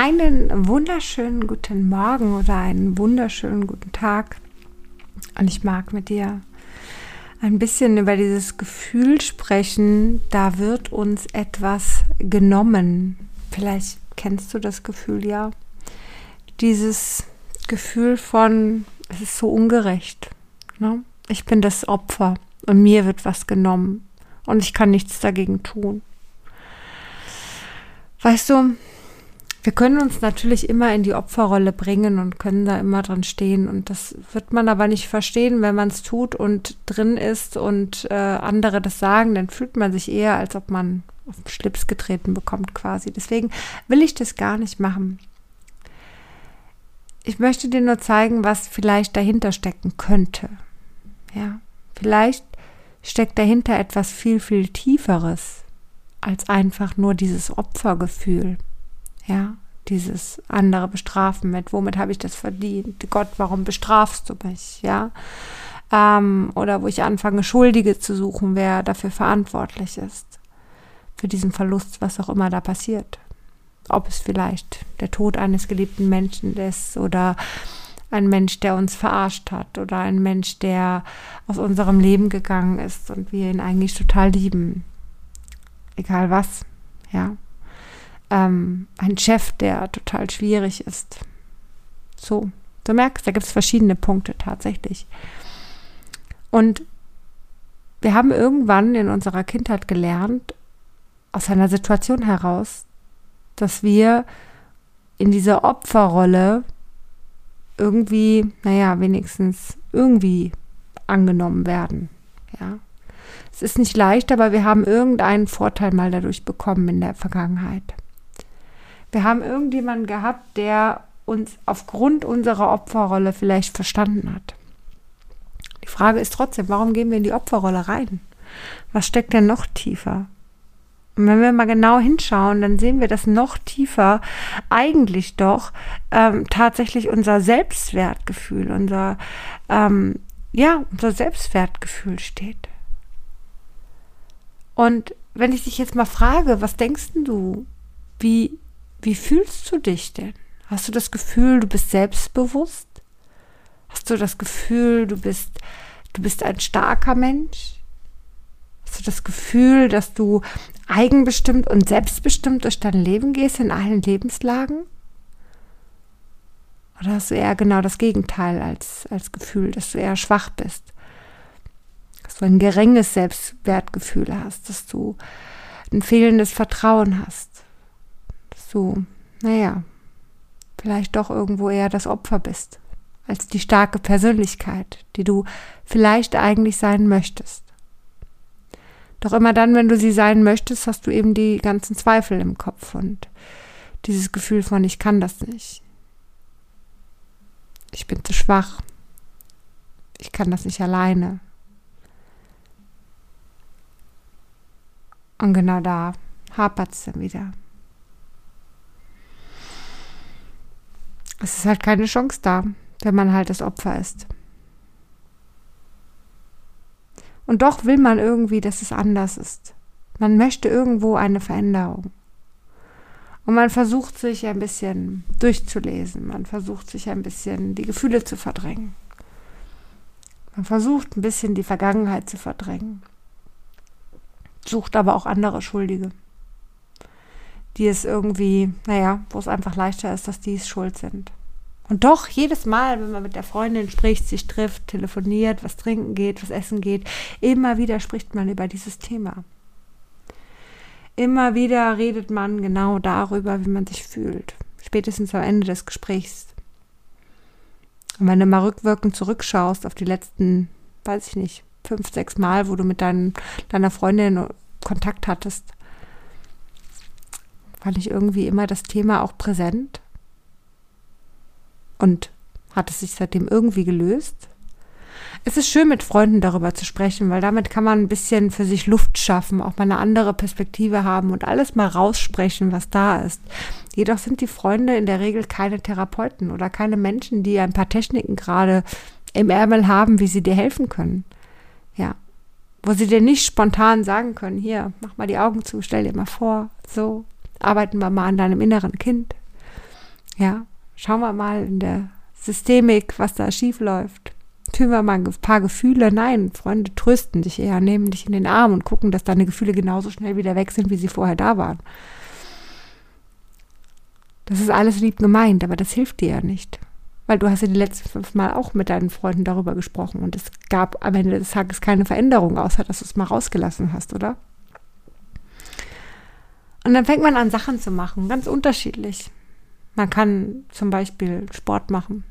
Einen wunderschönen guten Morgen oder einen wunderschönen guten Tag. Und ich mag mit dir ein bisschen über dieses Gefühl sprechen, da wird uns etwas genommen. Vielleicht kennst du das Gefühl ja. Dieses Gefühl von, es ist so ungerecht. Ne? Ich bin das Opfer und mir wird was genommen und ich kann nichts dagegen tun. Weißt du, wir können uns natürlich immer in die Opferrolle bringen und können da immer drin stehen. Und das wird man aber nicht verstehen, wenn man es tut und drin ist und äh, andere das sagen, dann fühlt man sich eher, als ob man auf den Schlips getreten bekommt quasi. Deswegen will ich das gar nicht machen. Ich möchte dir nur zeigen, was vielleicht dahinter stecken könnte. Ja, vielleicht steckt dahinter etwas viel, viel Tieferes als einfach nur dieses Opfergefühl. Ja, dieses andere bestrafen mit, womit habe ich das verdient? Gott, warum bestrafst du mich? Ja. Ähm, oder wo ich anfange, Schuldige zu suchen, wer dafür verantwortlich ist. Für diesen Verlust, was auch immer da passiert. Ob es vielleicht der Tod eines geliebten Menschen ist oder ein Mensch, der uns verarscht hat oder ein Mensch, der aus unserem Leben gegangen ist und wir ihn eigentlich total lieben. Egal was, ja ähm, ein Chef, der total schwierig ist. So, du merkst, da gibt es verschiedene Punkte tatsächlich. Und wir haben irgendwann in unserer Kindheit gelernt, aus einer Situation heraus, dass wir in dieser Opferrolle irgendwie, naja, wenigstens irgendwie angenommen werden. Ja. Es ist nicht leicht, aber wir haben irgendeinen Vorteil mal dadurch bekommen in der Vergangenheit. Wir haben irgendjemanden gehabt, der uns aufgrund unserer Opferrolle vielleicht verstanden hat. Die Frage ist trotzdem, warum gehen wir in die Opferrolle rein? Was steckt denn noch tiefer? Und wenn wir mal genau hinschauen, dann sehen wir, dass noch tiefer eigentlich doch ähm, tatsächlich unser Selbstwertgefühl, unser, ähm, ja, unser Selbstwertgefühl steht. Und wenn ich dich jetzt mal frage, was denkst du, wie wie fühlst du dich denn? Hast du das Gefühl, du bist selbstbewusst? Hast du das Gefühl, du bist, du bist ein starker Mensch? Hast du das Gefühl, dass du eigenbestimmt und selbstbestimmt durch dein Leben gehst in allen Lebenslagen? Oder hast du eher genau das Gegenteil als, als Gefühl, dass du eher schwach bist? Dass du ein geringes Selbstwertgefühl hast, dass du ein fehlendes Vertrauen hast? Du, naja, vielleicht doch irgendwo eher das Opfer bist, als die starke Persönlichkeit, die du vielleicht eigentlich sein möchtest. Doch immer dann, wenn du sie sein möchtest, hast du eben die ganzen Zweifel im Kopf und dieses Gefühl von, ich kann das nicht. Ich bin zu schwach. Ich kann das nicht alleine. Und genau da hapert es dann wieder. Es ist halt keine Chance da, wenn man halt das Opfer ist. Und doch will man irgendwie, dass es anders ist. Man möchte irgendwo eine Veränderung. Und man versucht sich ein bisschen durchzulesen. Man versucht sich ein bisschen die Gefühle zu verdrängen. Man versucht ein bisschen die Vergangenheit zu verdrängen. Sucht aber auch andere Schuldige die es irgendwie, naja, wo es einfach leichter ist, dass die es schuld sind. Und doch, jedes Mal, wenn man mit der Freundin spricht, sich trifft, telefoniert, was trinken geht, was essen geht, immer wieder spricht man über dieses Thema. Immer wieder redet man genau darüber, wie man sich fühlt. Spätestens am Ende des Gesprächs. Und wenn du mal rückwirkend zurückschaust auf die letzten, weiß ich nicht, fünf, sechs Mal, wo du mit dein, deiner Freundin Kontakt hattest, fand ich irgendwie immer das Thema auch präsent. Und hat es sich seitdem irgendwie gelöst? Es ist schön, mit Freunden darüber zu sprechen, weil damit kann man ein bisschen für sich Luft schaffen, auch mal eine andere Perspektive haben und alles mal raussprechen, was da ist. Jedoch sind die Freunde in der Regel keine Therapeuten oder keine Menschen, die ein paar Techniken gerade im Ärmel haben, wie sie dir helfen können. Ja. Wo sie dir nicht spontan sagen können, hier, mach mal die Augen zu, stell dir mal vor, so, arbeiten wir mal an deinem inneren Kind. Ja, schauen wir mal in der Systemik, was da schief läuft. Fühlen wir mal ein paar Gefühle. Nein, Freunde trösten dich eher, nehmen dich in den Arm und gucken, dass deine Gefühle genauso schnell wieder weg sind, wie sie vorher da waren. Das ist alles lieb gemeint, aber das hilft dir ja nicht. Weil du hast ja die letzten fünf Mal auch mit deinen Freunden darüber gesprochen und es gab am Ende des Tages keine Veränderung, außer dass du es mal rausgelassen hast, oder? Und dann fängt man an, Sachen zu machen, ganz unterschiedlich. Man kann zum Beispiel Sport machen.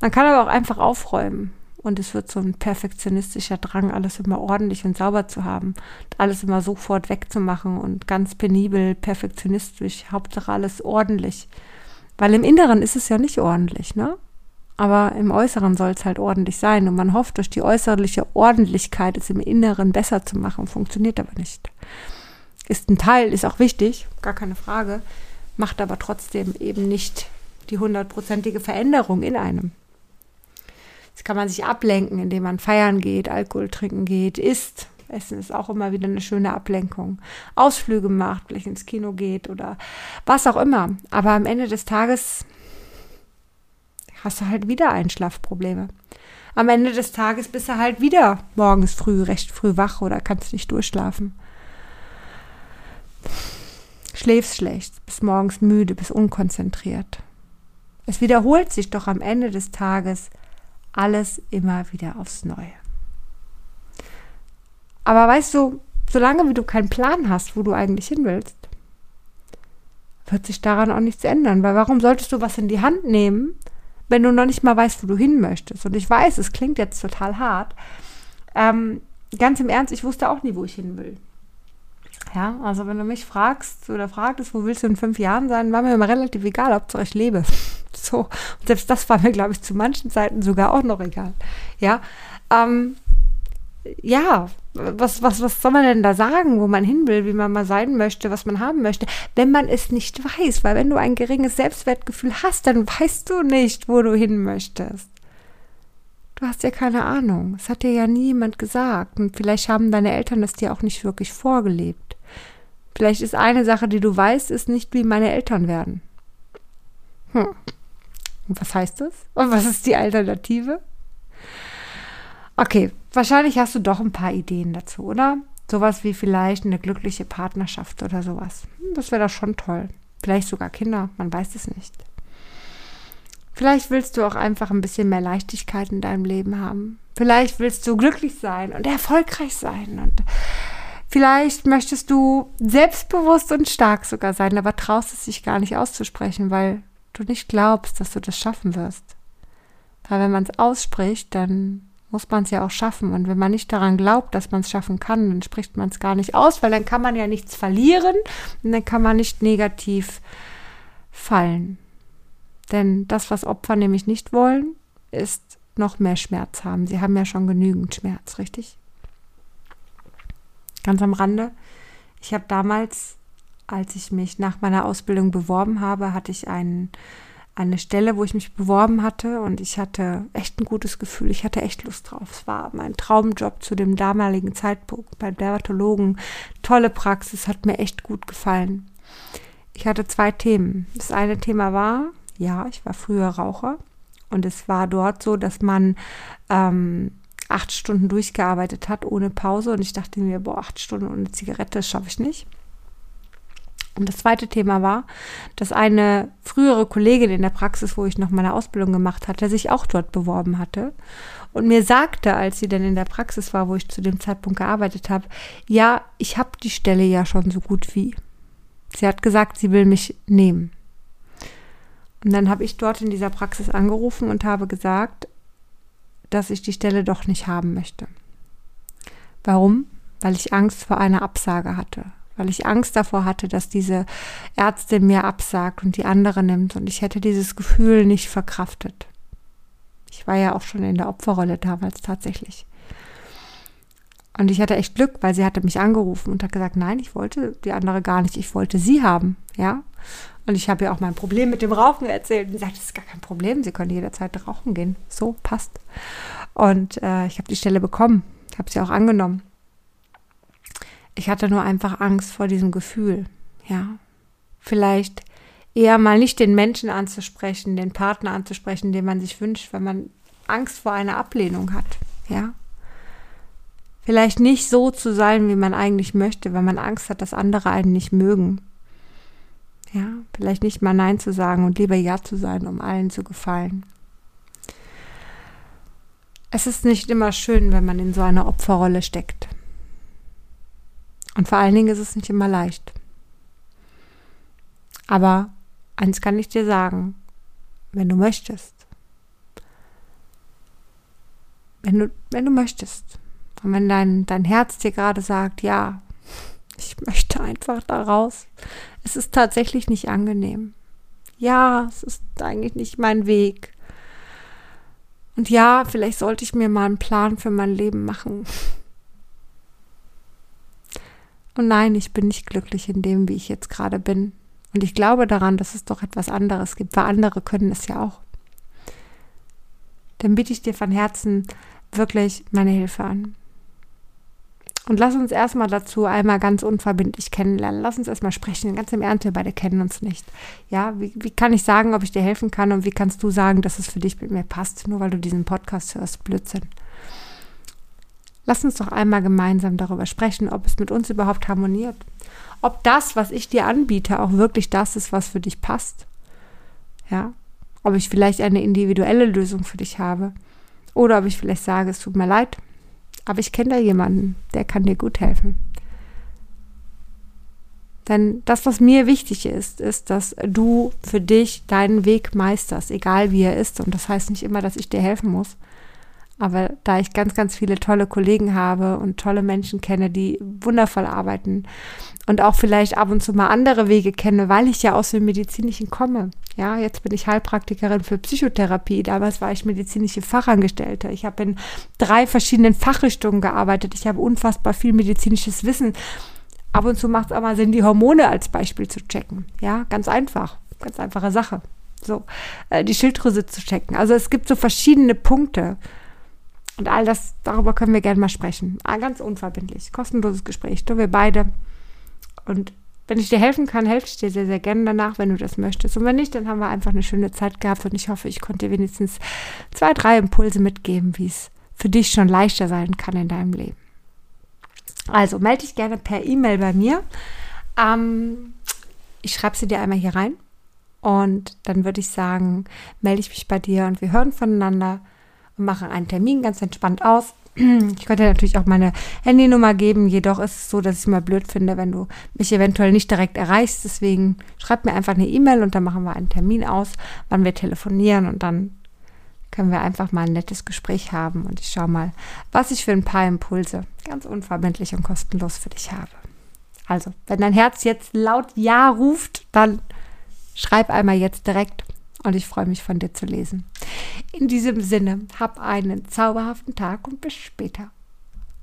Man kann aber auch einfach aufräumen. Und es wird so ein perfektionistischer Drang, alles immer ordentlich und sauber zu haben. Alles immer sofort wegzumachen und ganz penibel, perfektionistisch. Hauptsache alles ordentlich. Weil im Inneren ist es ja nicht ordentlich, ne? Aber im Äußeren soll es halt ordentlich sein. Und man hofft, durch die äußerliche Ordentlichkeit es im Inneren besser zu machen. Funktioniert aber nicht. Ist ein Teil, ist auch wichtig, gar keine Frage. Macht aber trotzdem eben nicht die hundertprozentige Veränderung in einem. Jetzt kann man sich ablenken, indem man feiern geht, Alkohol trinken geht, isst. Essen ist auch immer wieder eine schöne Ablenkung. Ausflüge macht, vielleicht ins Kino geht oder was auch immer. Aber am Ende des Tages hast du halt wieder Einschlafprobleme. Am Ende des Tages bist du halt wieder morgens früh, recht früh wach oder kannst nicht durchschlafen. Schläfst schlecht, bist morgens müde, bist unkonzentriert. Es wiederholt sich doch am Ende des Tages alles immer wieder aufs Neue. Aber weißt du, solange wie du keinen Plan hast, wo du eigentlich hin willst, wird sich daran auch nichts ändern. Weil warum solltest du was in die Hand nehmen, wenn du noch nicht mal weißt, wo du hin möchtest? Und ich weiß, es klingt jetzt total hart. Ähm, ganz im Ernst, ich wusste auch nie, wo ich hin will. Ja, also wenn du mich fragst oder fragtest, wo willst du in fünf Jahren sein, war mir immer relativ egal, ob ich lebe. So. Und selbst das war mir, glaube ich, zu manchen Zeiten sogar auch noch egal. Ja. Ähm, ja, was, was, was soll man denn da sagen, wo man hin will, wie man mal sein möchte, was man haben möchte, wenn man es nicht weiß? Weil wenn du ein geringes Selbstwertgefühl hast, dann weißt du nicht, wo du hin möchtest. Du hast ja keine Ahnung. Es hat dir ja niemand gesagt. Und vielleicht haben deine Eltern das dir auch nicht wirklich vorgelebt. Vielleicht ist eine Sache, die du weißt, ist nicht, wie meine Eltern werden. Hm. Und was heißt das? Und was ist die Alternative? Okay, wahrscheinlich hast du doch ein paar Ideen dazu, oder? Sowas wie vielleicht eine glückliche Partnerschaft oder sowas. Hm, das wäre doch schon toll. Vielleicht sogar Kinder, man weiß es nicht. Vielleicht willst du auch einfach ein bisschen mehr Leichtigkeit in deinem Leben haben. Vielleicht willst du glücklich sein und erfolgreich sein und vielleicht möchtest du selbstbewusst und stark sogar sein, aber traust es sich gar nicht auszusprechen, weil du nicht glaubst, dass du das schaffen wirst. Weil wenn man es ausspricht, dann muss man es ja auch schaffen. Und wenn man nicht daran glaubt, dass man es schaffen kann, dann spricht man es gar nicht aus, weil dann kann man ja nichts verlieren und dann kann man nicht negativ fallen. Denn das, was Opfer nämlich nicht wollen, ist noch mehr Schmerz haben. Sie haben ja schon genügend Schmerz, richtig? Ganz am Rande. Ich habe damals, als ich mich nach meiner Ausbildung beworben habe, hatte ich einen, eine Stelle, wo ich mich beworben hatte und ich hatte echt ein gutes Gefühl. Ich hatte echt Lust drauf. Es war mein Traumjob zu dem damaligen Zeitpunkt bei Dermatologen. Tolle Praxis, hat mir echt gut gefallen. Ich hatte zwei Themen. Das eine Thema war, ja, ich war früher Raucher und es war dort so, dass man ähm, acht Stunden durchgearbeitet hat ohne Pause und ich dachte mir, boah, acht Stunden ohne Zigarette, das schaffe ich nicht. Und das zweite Thema war, dass eine frühere Kollegin in der Praxis, wo ich noch meine Ausbildung gemacht hatte, sich auch dort beworben hatte und mir sagte, als sie dann in der Praxis war, wo ich zu dem Zeitpunkt gearbeitet habe, ja, ich habe die Stelle ja schon so gut wie. Sie hat gesagt, sie will mich nehmen. Und dann habe ich dort in dieser Praxis angerufen und habe gesagt, dass ich die Stelle doch nicht haben möchte. Warum? Weil ich Angst vor einer Absage hatte. Weil ich Angst davor hatte, dass diese Ärztin mir absagt und die andere nimmt. Und ich hätte dieses Gefühl nicht verkraftet. Ich war ja auch schon in der Opferrolle damals tatsächlich. Und ich hatte echt Glück, weil sie hatte mich angerufen und hat gesagt, nein, ich wollte die andere gar nicht, ich wollte sie haben, ja. Und ich habe ihr auch mein Problem mit dem Rauchen erzählt. Und sie sagt, das ist gar kein Problem, Sie können jederzeit rauchen gehen. So, passt. Und äh, ich habe die Stelle bekommen. Habe sie auch angenommen. Ich hatte nur einfach Angst vor diesem Gefühl. Ja, vielleicht eher mal nicht den Menschen anzusprechen, den Partner anzusprechen, den man sich wünscht, wenn man Angst vor einer Ablehnung hat, ja. Vielleicht nicht so zu sein, wie man eigentlich möchte, wenn man Angst hat, dass andere einen nicht mögen. Ja, vielleicht nicht mal Nein zu sagen und lieber Ja zu sein, um allen zu gefallen. Es ist nicht immer schön, wenn man in so einer Opferrolle steckt. Und vor allen Dingen ist es nicht immer leicht. Aber eins kann ich dir sagen, wenn du möchtest, wenn du, wenn du möchtest, und wenn dein, dein Herz dir gerade sagt, ja, ich möchte einfach da raus, es ist tatsächlich nicht angenehm. Ja, es ist eigentlich nicht mein Weg. Und ja, vielleicht sollte ich mir mal einen Plan für mein Leben machen. Und nein, ich bin nicht glücklich in dem, wie ich jetzt gerade bin. Und ich glaube daran, dass es doch etwas anderes gibt, weil andere können es ja auch. Dann biete ich dir von Herzen wirklich meine Hilfe an. Und lass uns erstmal dazu einmal ganz unverbindlich kennenlernen. Lass uns erstmal sprechen. Ganz im Ernst, wir beide kennen uns nicht. Ja, wie, wie kann ich sagen, ob ich dir helfen kann und wie kannst du sagen, dass es für dich mit mir passt, nur weil du diesen Podcast hörst? Blödsinn. Lass uns doch einmal gemeinsam darüber sprechen, ob es mit uns überhaupt harmoniert. Ob das, was ich dir anbiete, auch wirklich das ist, was für dich passt. Ja, ob ich vielleicht eine individuelle Lösung für dich habe. Oder ob ich vielleicht sage, es tut mir leid, aber ich kenne da jemanden, der kann dir gut helfen. Denn das, was mir wichtig ist, ist, dass du für dich deinen Weg meisterst, egal wie er ist. Und das heißt nicht immer, dass ich dir helfen muss. Aber da ich ganz, ganz viele tolle Kollegen habe und tolle Menschen kenne, die wundervoll arbeiten und auch vielleicht ab und zu mal andere Wege kenne, weil ich ja aus dem Medizinischen komme. Ja, jetzt bin ich Heilpraktikerin für Psychotherapie. Damals war ich medizinische Fachangestellte. Ich habe in drei verschiedenen Fachrichtungen gearbeitet. Ich habe unfassbar viel medizinisches Wissen. Ab und zu macht es auch mal Sinn, die Hormone als Beispiel zu checken. Ja, ganz einfach. Ganz einfache Sache. So, äh, die Schilddrüse zu checken. Also es gibt so verschiedene Punkte. Und all das, darüber können wir gerne mal sprechen. Ah, ganz unverbindlich. Kostenloses Gespräch. Du, wir beide. Und wenn ich dir helfen kann, helfe ich dir sehr, sehr gerne danach, wenn du das möchtest. Und wenn nicht, dann haben wir einfach eine schöne Zeit gehabt und ich hoffe, ich konnte dir wenigstens zwei, drei Impulse mitgeben, wie es für dich schon leichter sein kann in deinem Leben. Also melde dich gerne per E-Mail bei mir. Ähm, ich schreibe sie dir einmal hier rein und dann würde ich sagen, melde ich mich bei dir und wir hören voneinander und machen einen Termin ganz entspannt aus. Ich könnte natürlich auch meine Handynummer geben, jedoch ist es so, dass ich es mal blöd finde, wenn du mich eventuell nicht direkt erreichst. Deswegen schreib mir einfach eine E-Mail und dann machen wir einen Termin aus, wann wir telefonieren und dann können wir einfach mal ein nettes Gespräch haben und ich schaue mal, was ich für ein paar Impulse ganz unverbindlich und kostenlos für dich habe. Also, wenn dein Herz jetzt laut Ja ruft, dann schreib einmal jetzt direkt und ich freue mich von dir zu lesen. In diesem Sinne, hab einen zauberhaften Tag und bis später.